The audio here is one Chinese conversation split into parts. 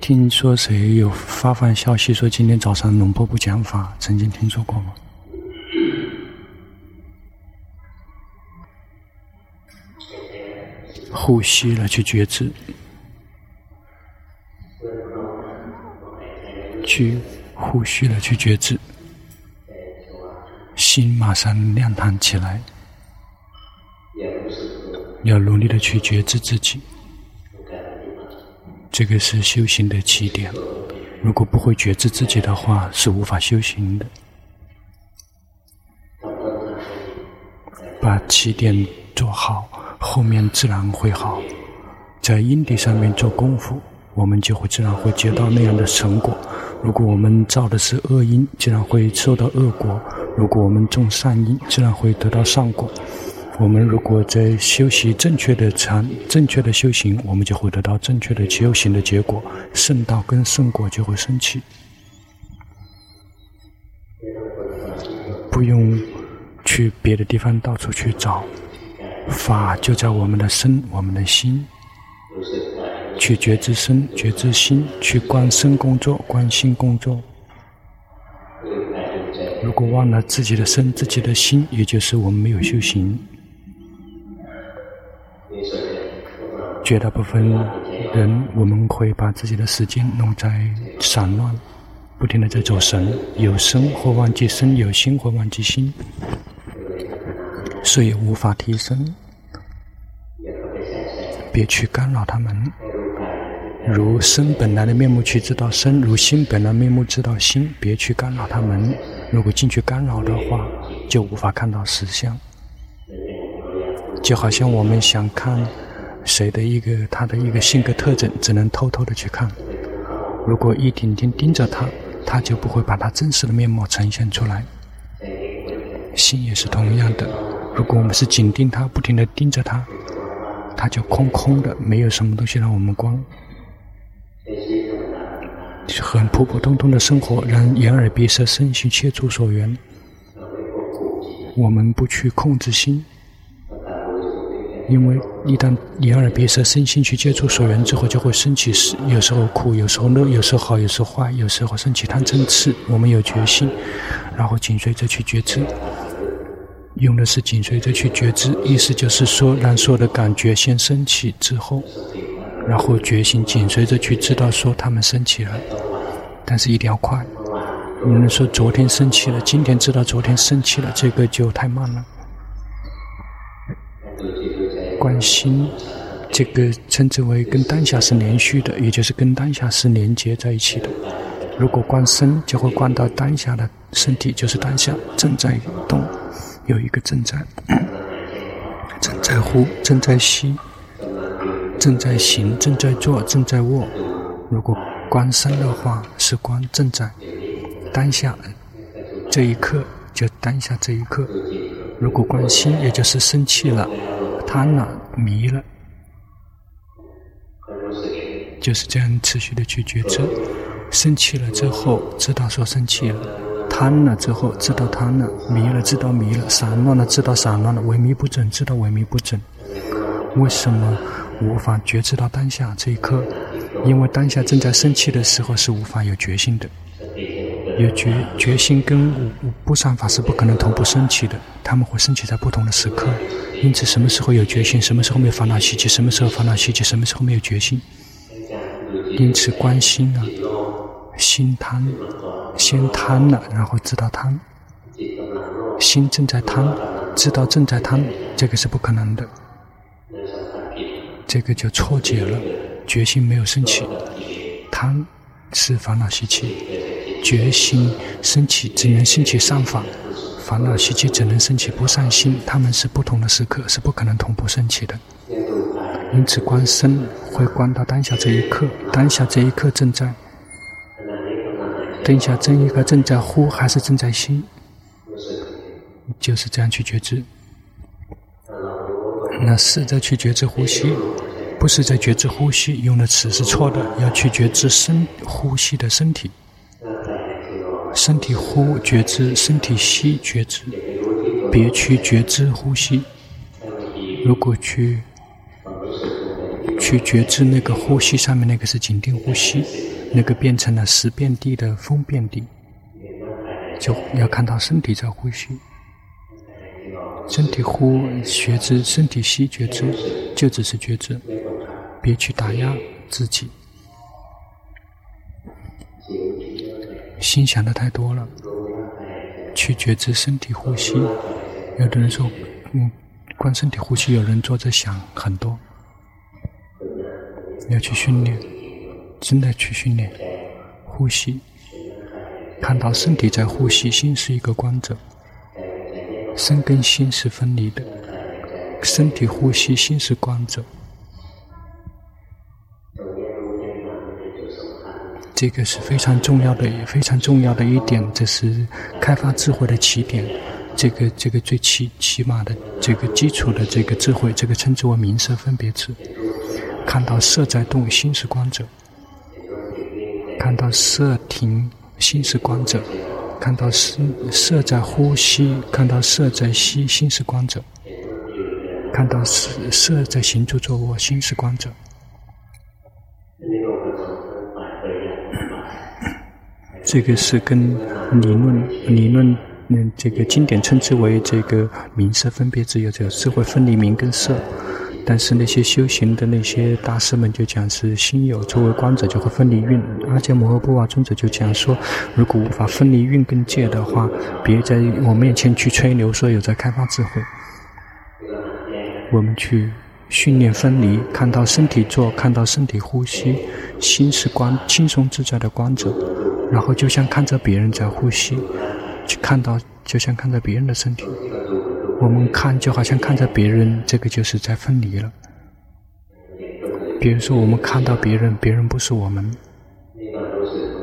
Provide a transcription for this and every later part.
听说谁有发放消息说今天早上龙婆不讲法？曾经听说过吗？呼吸了去觉知，去呼吸了去觉知，心马上亮堂起来，要努力的去觉知自己。这个是修行的起点。如果不会觉知自己的话，是无法修行的。把起点做好，后面自然会好。在因地上面做功夫，我们就会自然会接到那样的成果。如果我们造的是恶因，自然会受到恶果；如果我们种善因，自然会得到善果。我们如果在修习正确的禅、正确的修行，我们就会得到正确的修行的结果，圣道跟圣果就会升起。不用去别的地方到处去找，法就在我们的身、我们的心，去觉知身、觉知心，去观身工作、观心工作。如果忘了自己的身、自己的心，也就是我们没有修行。绝大部分人，我们会把自己的时间弄在散乱，不停地在走神，有生或忘记生，有心或忘记心，所以无法提升。别去干扰他们，如身本来的面目去知道身，如心本来面目知道心，别去干扰他们。如果进去干扰的话，就无法看到实相。就好像我们想看。谁的一个他的一个性格特征，只能偷偷的去看。如果一天天盯着他，他就不会把他真实的面貌呈现出来。心也是同样的，如果我们是紧盯他，不停的盯着他，他就空空的，没有什么东西让我们观。很普普通通的生活，让眼耳鼻舌身心切触所缘。我们不去控制心。因为一旦眼耳鼻舌身心去接触所缘之后，就会升起是有时候苦，有时候乐，有时候好，有时候坏，有时候升起贪嗔痴。我们有决心，然后紧随着去觉知，用的是紧随着去觉知，意思就是说，让所有的感觉先升起之后，然后决心紧随着去知道说他们升起了，但是一定要快。你们说昨天升起了，今天知道昨天升起了，这个就太慢了。观心，这个称之为跟当下是连续的，也就是跟当下是连接在一起的。如果观身，就会观到当下的身体，就是当下正在动，有一个正在，正在呼，正在吸，正在行，正在坐，正在卧。如果观身的话，是观正在当下这一刻，就当下这一刻。如果观心，也就是生气了。贪了，迷了，就是这样持续的去觉知。生气了之后，知道说生气了；贪了之后，知道贪了；迷了，知道迷了；散乱了，知道散乱了；萎靡不振，知道萎靡不振。为什么无法觉知到当下这一刻？因为当下正在生气的时候，是无法有决心的。有决决心跟不善法是不可能同步升起的，他们会升起在不同的时刻。因此，什么时候有决心，什么时候没有烦恼习气，什么时候烦恼习气，什么时候没有决心。因此，关心啊，心贪，先贪了，然后知道贪。心正在贪，知道正在贪，这个是不可能的。这个就错解了，决心没有升起，贪是烦恼习气。决心升起，只能升起善法；烦恼习气只能升起不善心。他们是不同的时刻，是不可能同步升起的。因此，观身会观到当下这一刻，当下这一刻正在，当下这一刻正在呼还是正在吸，就是这样去觉知。那试着去觉知呼吸，不是在觉知呼吸，用的词是错的，要去觉知身呼吸的身体。身体呼觉知，身体吸觉知，别去觉知呼吸。如果去去觉知那个呼吸上面那个是紧定呼吸，那个变成了时变地的风变地，就要看到身体在呼吸，身体呼觉知，身体吸觉知，就只是觉知，别去打压自己，心想的太多了，去觉知身体呼吸。有的人说，嗯，观身体呼吸，有人坐着想很多。要去训练，真的去训练呼吸，看到身体在呼吸，心是一个观者，身跟心是分离的，身体呼吸，心是观者，这个是非常重要的，也非常重要的一点，这是开发智慧的起点，这个这个最起起码的这个基础的这个智慧，这个称之为名色分别智。看到色在动，心是观者；看到色停，心是观者；看到色色在呼吸，看到色在吸，心是观者；看到色色在行住坐卧，心是观者。这个是跟理论理论，嗯，这个经典称之为这个名色分别只，有这个智慧分离名跟色。但是那些修行的那些大师们就讲是心有作为观者就会分离运。阿伽摩诃波瓦尊者就讲说，如果无法分离运跟界的话，别在我面前去吹牛说有在开发智慧。我们去训练分离，看到身体做，看到身体呼吸，心是观轻松自在的观者，然后就像看着别人在呼吸，去看到就像看着别人的身体。我们看就好像看着别人，这个就是在分离了。比如说，我们看到别人，别人不是我们，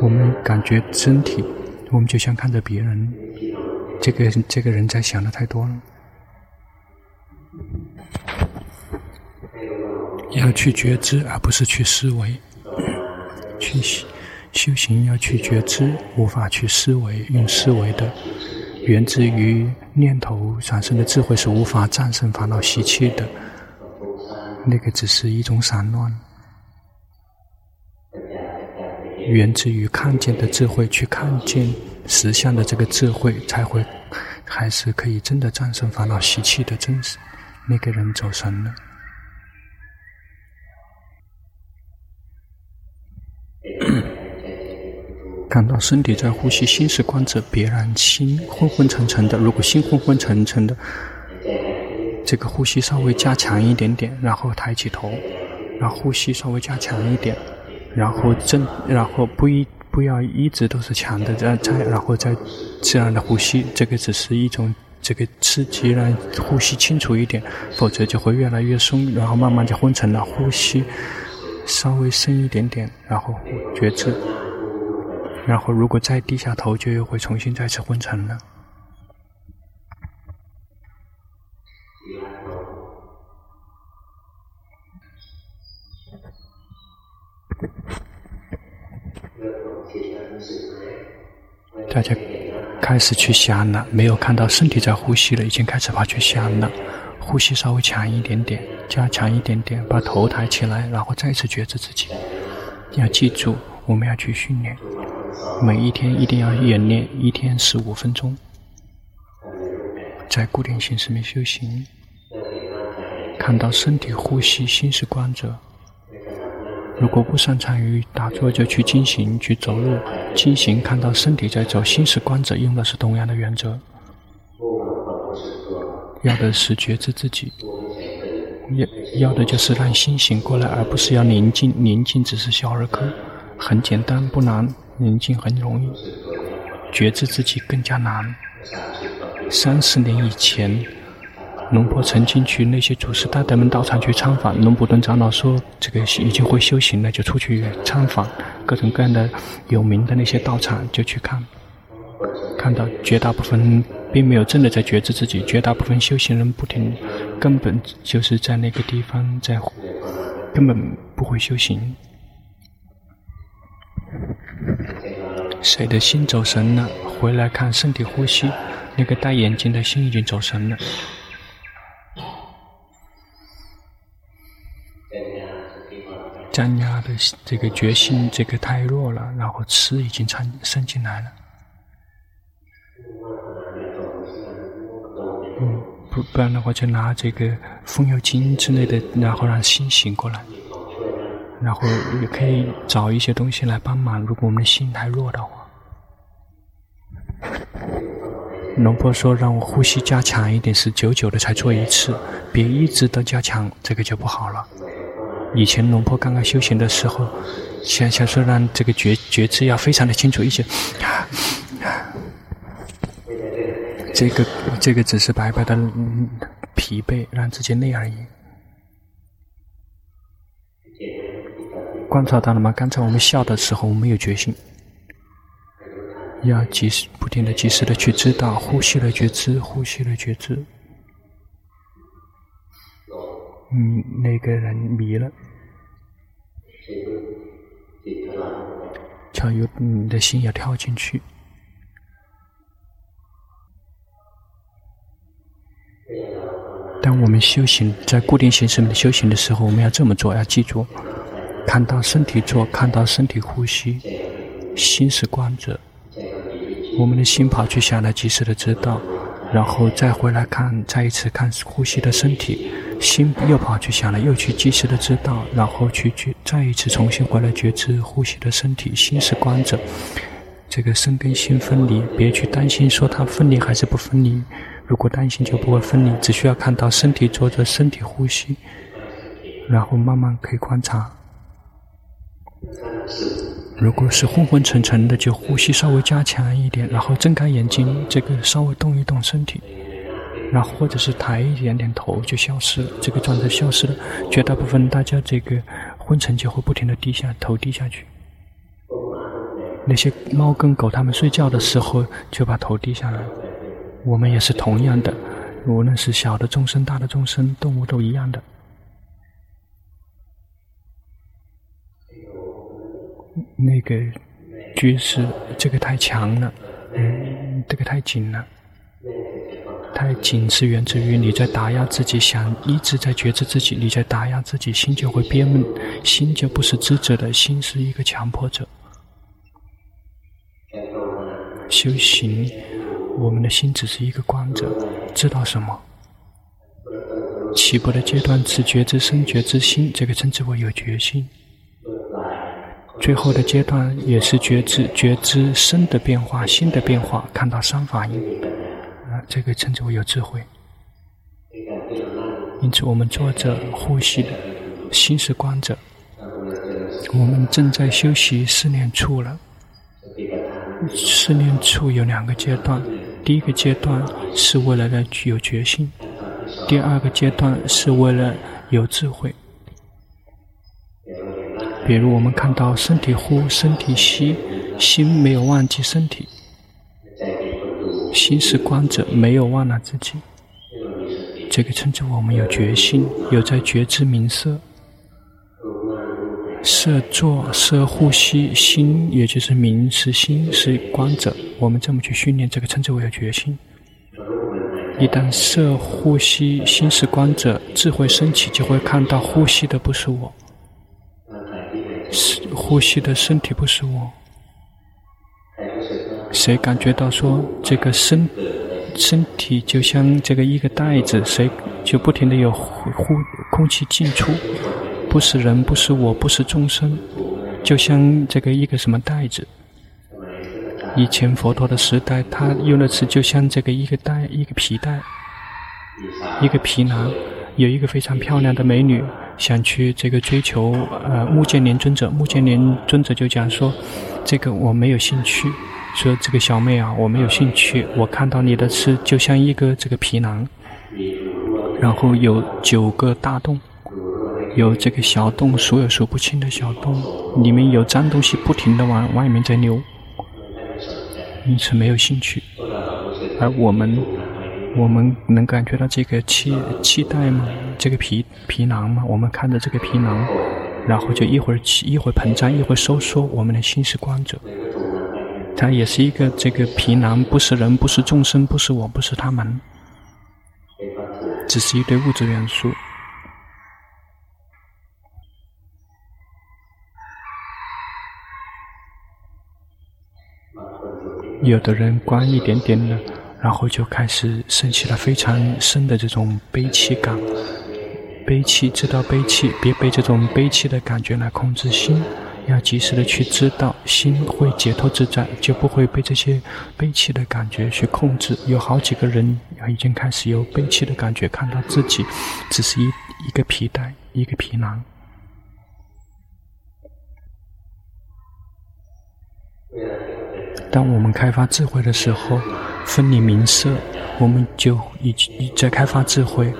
我们感觉身体，我们就像看着别人，这个这个人在想的太多了。要去觉知，而不是去思维。去修行要去觉知，无法去思维，用思维的。源自于念头产生的智慧是无法战胜烦恼习气的，那个只是一种散乱。源自于看见的智慧，去看见实相的这个智慧，才会还是可以真的战胜烦恼习气的真实。那个人走神了。感到身体在呼吸，心是观者，别让心昏昏沉沉的。如果心昏昏沉沉的，这个呼吸稍微加强一点点，然后抬起头，然后呼吸稍微加强一点，然后正，然后不一不要一直都是强的，再再然后再自然的呼吸。这个只是一种这个刺激，让呼吸清楚一点，否则就会越来越松，然后慢慢就昏沉了。呼吸稍微深一点点，然后觉知。然后，如果再低下头，就又会重新再次昏沉了。大家开始去想了，没有看到身体在呼吸了，已经开始跑去想了。呼吸稍微强一点点，加强一点点，把头抬起来，然后再次觉知自己。要记住，我们要去训练。每一天一定要演练，一天十五分钟，在固定形式里面修行，看到身体呼吸，心是观者。如果不擅长于打坐，就去进行，去走路，进行看到身体在走，心是观者，用的是同样的原则。要的是觉知自己，要要的就是让心醒过来，而不是要宁静。宁静只是小儿科，很简单，不难。宁静很容易，觉知自己更加难。三十年以前，龙婆曾经去那些祖师大德们道场去参访。龙普顿长老说：“这个已经会修行了，就出去参访各种各样的有名的那些道场，就去看。看到绝大部分并没有真的在觉知自己，绝大部分修行人不停，根本就是在那个地方在，根本不会修行。”谁的心走神了？回来看身体呼吸，那个戴眼镜的心已经走神了。张压的这个决心，这个太弱了，然后吃已经参渗进来了。嗯，不不然的话，就拿这个风油精之类的，然后让心醒过来。然后也可以找一些东西来帮忙。如果我们的心太弱的话，龙婆说让我呼吸加强一点，是久久的才做一次，别一直都加强，这个就不好了。以前龙婆刚刚修行的时候，想想说让这个觉觉知要非常的清楚一些，这个这个只是白白的疲惫，让自己累而已。观察到了吗？刚才我们笑的时候，我们有决心，要及时、不停的、及时的去知道呼吸的觉知，呼吸的觉知。嗯，那个人迷了，悄有你的心要跳进去。当我们修行在固定形式的修行的时候，我们要这么做，要记住。看到身体做，看到身体呼吸，心是观者。我们的心跑去想了，及时的知道，然后再回来看，再一次看呼吸的身体，心又跑去想了，又去及时的知道，然后去去再一次重新回来觉知呼吸的身体，心是观者。这个身跟心分离，别去担心说它分离还是不分离。如果担心就不会分离，只需要看到身体做着身体呼吸，然后慢慢可以观察。如果是昏昏沉沉的，就呼吸稍微加强一点，然后睁开眼睛，这个稍微动一动身体，然后或者是抬一点点头，就消失了，这个状态消失了。绝大部分大家这个昏沉就会不停的低下头，低下去。那些猫跟狗，它们睡觉的时候就把头低下来。我们也是同样的，无论是小的众生、大的众生、动物都一样的。那个觉知，这个太强了，嗯，这个太紧了，太紧是源自于你在打压自己，想一直在觉知自己，你在打压自己，心就会憋闷，心就不是知者的心是一个强迫者。修行，我们的心只是一个观者，知道什么？起步的阶段是觉知身、觉知心，这个称之为有觉心。最后的阶段也是觉知，觉知身的变化、心的变化，看到三法印，啊，这个称之为有智慧。因此，我们坐着呼吸的心是观者，我们正在修习四念处了。四念处有两个阶段，第一个阶段是为了让具有决心，第二个阶段是为了有智慧。比如我们看到身体呼，身体吸，心没有忘记身体，心是观者，没有忘了自己。这个称之为我们有决心，有在觉知名色，色作色呼吸，心也就是名是心是观者。我们这么去训练，这个称之为有决心。一旦色呼吸，心是观者，智慧升起，就会看到呼吸的不是我。呼吸的身体不是我，谁感觉到说这个身身体就像这个一个袋子，谁就不停的有呼呼空气进出，不是人，不是我，不是众生，就像这个一个什么袋子。以前佛陀的时代，他用的词就像这个一个袋，一个皮带，一个皮囊，有一个非常漂亮的美女。想去这个追求呃目犍连尊者，目犍连尊者就讲说，这个我没有兴趣，说这个小妹啊，我没有兴趣，我看到你的是就像一个这个皮囊，然后有九个大洞，有这个小洞，数也数不清的小洞，里面有脏东西不停的往外面在流，因此没有兴趣，而我们。我们能感觉到这个气气袋吗？这个皮皮囊吗？我们看着这个皮囊，然后就一会儿气一会儿膨胀，一会儿收缩。我们的心是光者，它也是一个这个皮囊，不是人，不是众生，不是我，不是他们，只是一堆物质元素。有的人观一点点了。然后就开始升起了非常深的这种悲戚感。悲戚，知道悲戚，别被这种悲戚的感觉来控制心，要及时的去知道，心会解脱自在，就不会被这些悲戚的感觉去控制。有好几个人已经开始有悲戚的感觉，看到自己只是一一个皮带，一个皮囊。当我们开发智慧的时候，分离名色，我们就已经在开发智慧。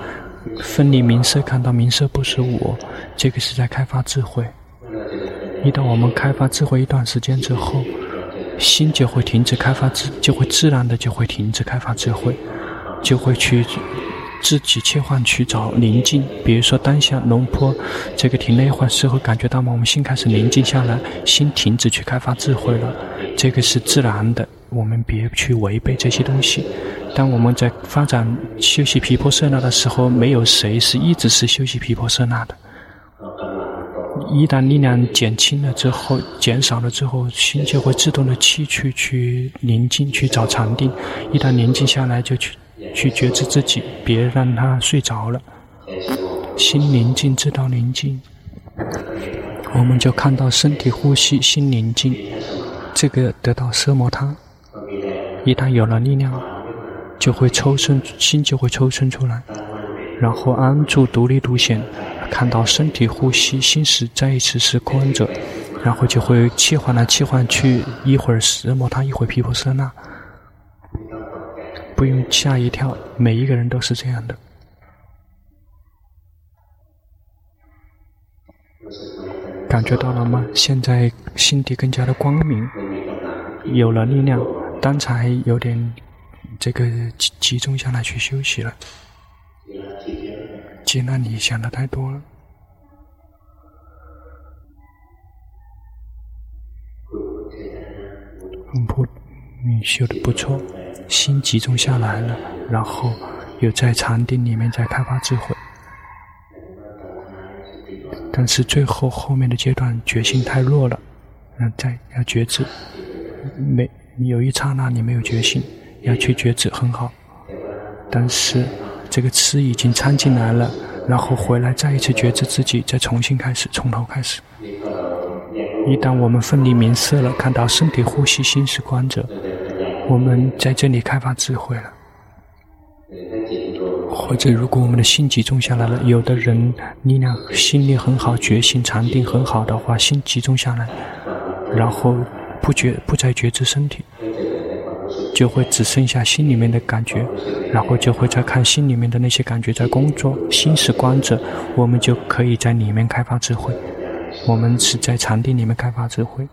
分离名色，看到名色不是我，这个是在开发智慧。一旦我们开发智慧一段时间之后，心就会停止开发智，就会自然的就会停止开发智慧，就会去自己切换去找宁静。比如说当下龙坡这个停了一会儿时候，感觉到吗？我们心开始宁静下来，心停止去开发智慧了，这个是自然的，我们别去违背这些东西。当我们在发展休息毗婆舍那的时候，没有谁是一直是休息毗婆舍那的。一旦力量减轻了之后，减少了之后，心就会自动的弃去去宁静，去找禅定。一旦宁静下来，就去去觉知自己，别让他睡着了。心宁静，知道宁静，我们就看到身体呼吸，心宁静，这个得到奢摩他。一旦有了力量。就会抽身，心就会抽身出来，然后安住独立独显，看到身体呼吸，心是再一次是空者，然后就会切换来切换去，一会儿奢摩他，一会儿毗婆舍那，不用吓一跳，每一个人都是这样的，感觉到了吗？现在心底更加的光明，有了力量，刚才有点。这个集集中下来去休息了，接纳你想的太多了。嗯，不，你修的不错，心集中下来了，然后又在禅定里面在开发智慧。但是最后后面的阶段决心太弱了，嗯，再要觉知，没有一刹那你没有觉醒。要去觉知很好，但是这个吃已经掺进来了，然后回来再一次觉知自己，再重新开始，从头开始。一旦我们分离明色了，看到身体呼吸，心是观者，我们在这里开发智慧了。或者如果我们的心集中下来了，有的人力量心力很好，觉醒禅定很好的话，心集中下来，然后不觉不再觉知身体。就会只剩下心里面的感觉，然后就会在看心里面的那些感觉在工作。心是观者，我们就可以在里面开发智慧。我们是在禅定里面开发智慧。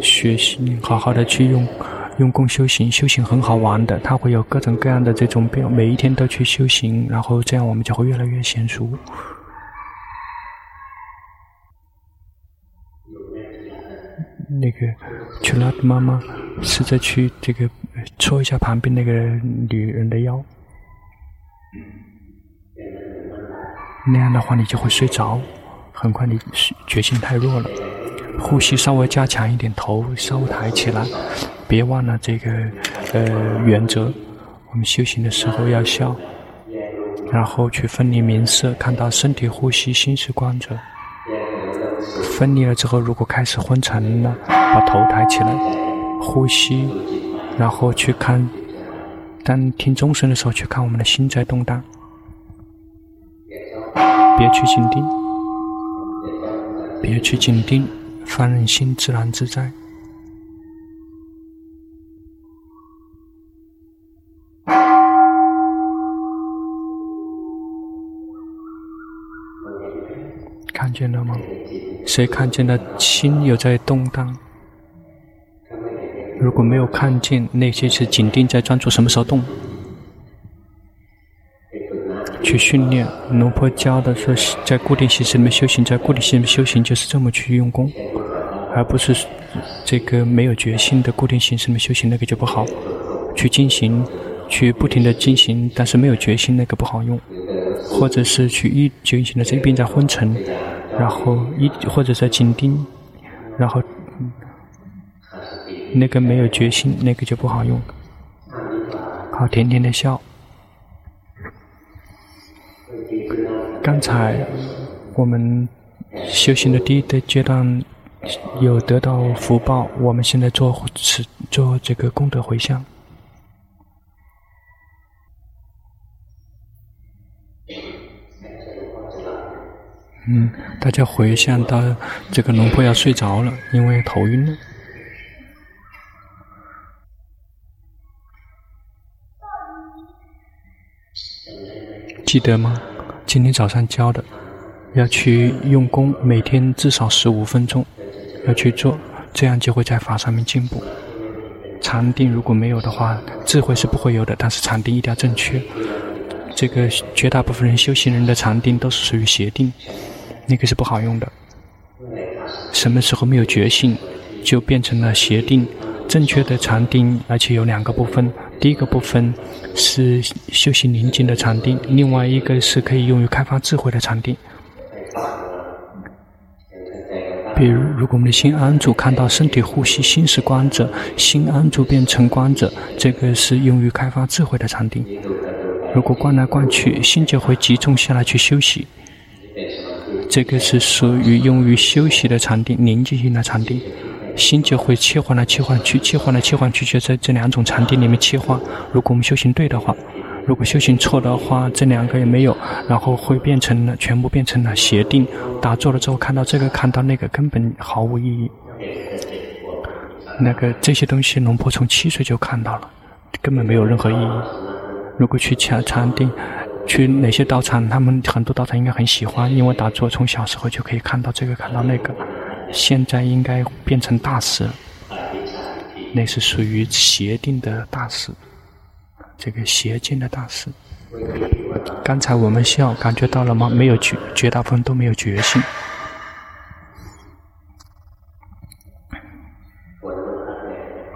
学习，好好的去用用功修行，修行很好玩的，它会有各种各样的这种变，每一天都去修行，然后这样我们就会越来越娴熟。那个去拉的妈妈试着去这个搓一下旁边那个女人的腰，那样的话你就会睡着，很快你觉性太弱了，呼吸稍微加强一点，头稍微抬起来，别忘了这个呃原则，我们修行的时候要笑，然后去分离名色，看到身体呼吸，心是观者。分离了之后，如果开始昏沉了，把头抬起来，呼吸，然后去看，当听钟声的时候，去看我们的心在动荡，别去紧盯，别去紧盯，放任心自然自在。看见了吗？谁看见了心有在动荡？如果没有看见，那些是紧盯在专注，什么时候动？去训练。龙婆教的说，在固定形式里面修行，在固定形式里面修行就是这么去用功，而不是这个没有决心的固定形式里面修行，那个就不好。去进行，去不停的进行，但是没有决心，那个不好用。或者是去一进行的这边在昏沉，然后一或者在紧盯，然后那个没有决心，那个就不好用。好，甜甜的笑。刚才我们修行的第一个阶段有得到福报，我们现在做此做这个功德回向。嗯，大家回想到这个龙婆要睡着了，因为头晕了。记得吗？今天早上教的，要去用功，每天至少十五分钟，要去做，这样就会在法上面进步。禅定如果没有的话，智慧是不会有的，但是禅定一定要正确。这个绝大部分人修行人的禅定都是属于邪定。那个是不好用的。什么时候没有觉性，就变成了邪定。正确的禅定，而且有两个部分。第一个部分是修行宁静的禅定，另外一个是可以用于开发智慧的禅定。比如，如果我们的心安住，看到身体呼吸，心是观者，心安住变成观者，这个是用于开发智慧的禅定。如果观来观去，心就会集中下来去休息。这个是属于用于休息的禅定，宁静性的禅定，心就会切换来切换去，切换来切换去，就在这两种禅定里面切换。如果我们修行对的话，如果修行错的话，这两个也没有，然后会变成了全部变成了邪定。打坐了之后，看到这个，看到那个，根本毫无意义。那个这些东西，龙婆从七岁就看到了，根本没有任何意义。如果去禅禅定。去哪些道场？他们很多道场应该很喜欢，因为打坐从小时候就可以看到这个，看到那个。现在应该变成大师，那是属于邪定的大师，这个邪见的大师。刚才我们笑，感觉到了吗？没有觉，绝大部分都没有觉性。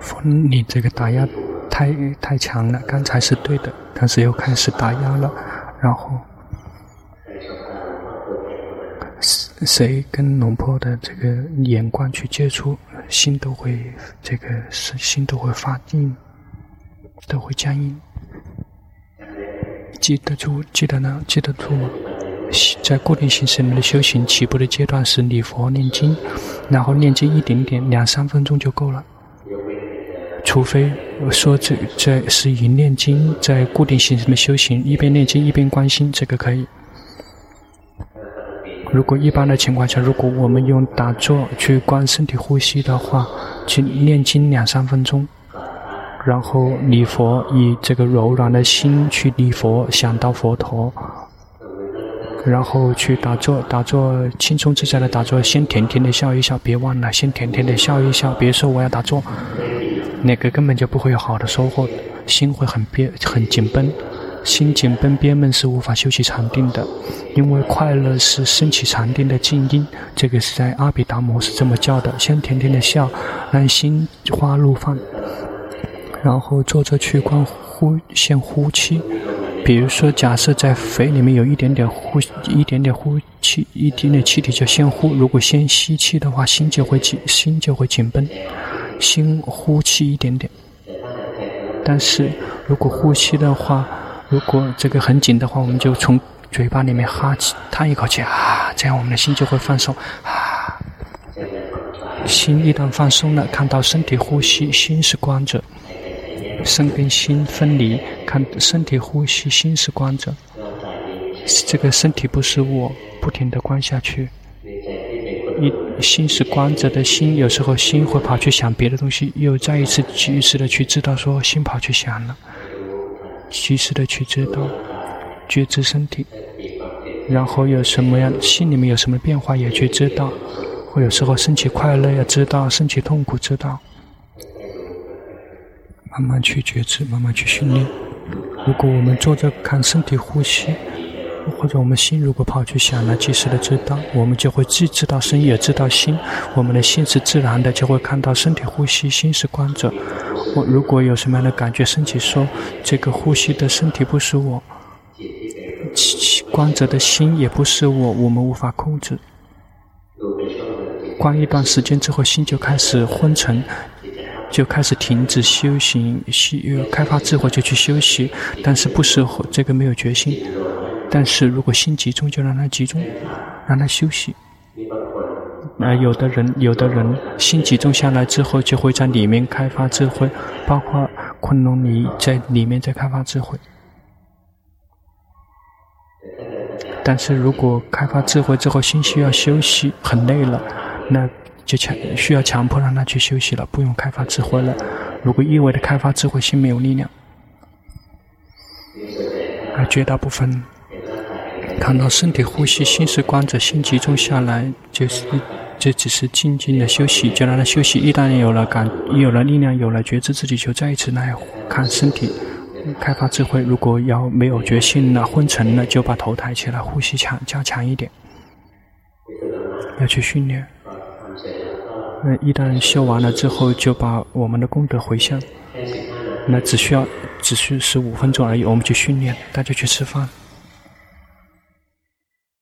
风，你这个打压太太强了。刚才是对的，但是又开始打压了。然后，谁跟龙婆的这个眼光去接触，心都会这个心都会发硬，都会僵硬。记得住，记得呢，记得住吗？在固定形式里面的修行，起步的阶段是礼佛念经，然后念经一点点，两三分钟就够了。除非说这这是以念经在固定形式的修行，一边念经一边观心，这个可以。如果一般的情况下，如果我们用打坐去观身体呼吸的话，去念经两三分钟，然后礼佛，以这个柔软的心去礼佛，想到佛陀，然后去打坐，打坐轻松自在的打坐，先甜甜的笑一笑，别忘了先甜甜的笑一笑，别说我要打坐。那个根本就不会有好的收获，心会很憋、很紧绷，心紧绷憋闷是无法修习禅定的，因为快乐是升起禅定的静音。这个是在阿毗达摩是这么教的：先甜甜的笑，让心花怒放，然后坐着去观呼，先呼气。比如说，假设在肺里面有一点点呼，一点点呼气，一点点气体就先呼。如果先吸气的话，心就会紧，心就会紧绷。心呼气一点点，但是如果呼吸的话，如果这个很紧的话，我们就从嘴巴里面哈气，叹一口气啊，这样我们的心就会放松啊。心一旦放松了，看到身体呼吸，心是关着，身跟心分离，看身体呼吸，心是关着，这个身体不是我，不停地观下去。心是观者的心，有时候心会跑去想别的东西，又再一次及时的去知道说心跑去想了，及时的去知道觉知身体，然后有什么样心里面有什么变化也去知道，或有时候升起快乐也知道，升起痛苦知道，慢慢去觉知，慢慢去训练。如果我们坐着看身体呼吸。或者我们心如果跑去想了，及时的知道，我们就会既知道身也知道心。我们的心是自然的，就会看到身体呼吸，心是观者。我如果有什么样的感觉升起，说这个呼吸的身体不是我，观者的心也不是我，我们无法控制。观一段时间之后，心就开始昏沉，就开始停止修行，开发智慧就去休息，但是不适合这个没有决心。但是如果心集中，就让它集中，让它休息。那有的人，有的人心集中下来之后，就会在里面开发智慧，包括昆龙尼在里面在开发智慧。但是如果开发智慧之后，心需要休息，很累了，那就强需要强迫让他去休息了，不用开发智慧了。如果一味的开发智慧，心没有力量。而绝大部分看到身体呼吸，心是观者，心集中下来，就是这只是静静的休息，就让他休息。一旦有了感，有了力量，有了觉知，自己就再一次来看身体，开发智慧。如果要没有决心了，昏沉了，就把头抬起来，呼吸强加强一点，要去训练。那一旦修完了之后，就把我们的功德回向。那只需要只需十五分钟而已，我们去训练，大家去吃饭。